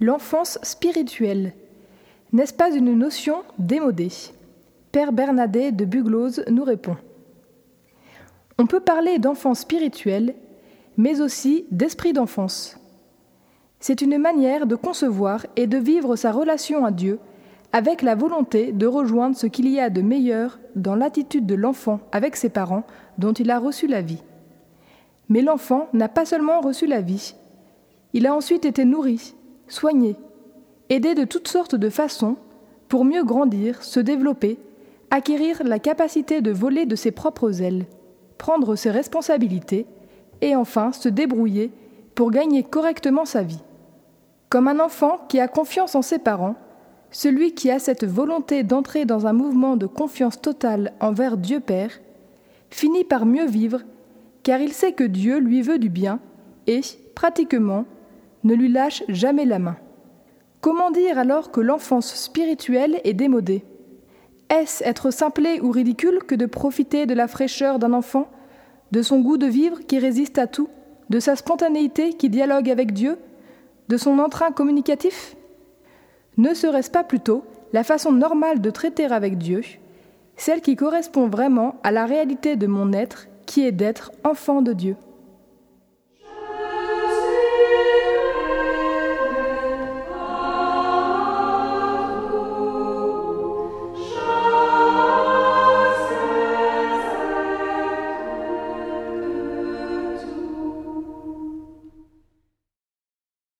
L'enfance spirituelle. N'est-ce pas une notion démodée? Père Bernadet de Buglose nous répond. On peut parler d'enfance spirituelle, mais aussi d'esprit d'enfance. C'est une manière de concevoir et de vivre sa relation à Dieu avec la volonté de rejoindre ce qu'il y a de meilleur dans l'attitude de l'enfant avec ses parents dont il a reçu la vie. Mais l'enfant n'a pas seulement reçu la vie, il a ensuite été nourri, soigner, aider de toutes sortes de façons pour mieux grandir, se développer, acquérir la capacité de voler de ses propres ailes, prendre ses responsabilités et enfin se débrouiller pour gagner correctement sa vie. Comme un enfant qui a confiance en ses parents, celui qui a cette volonté d'entrer dans un mouvement de confiance totale envers Dieu Père finit par mieux vivre car il sait que Dieu lui veut du bien et, pratiquement, ne lui lâche jamais la main. Comment dire alors que l'enfance spirituelle est démodée? Est-ce être simplé ou ridicule que de profiter de la fraîcheur d'un enfant, de son goût de vivre qui résiste à tout, de sa spontanéité qui dialogue avec Dieu, de son entrain communicatif? Ne serait-ce pas plutôt la façon normale de traiter avec Dieu, celle qui correspond vraiment à la réalité de mon être qui est d'être enfant de Dieu?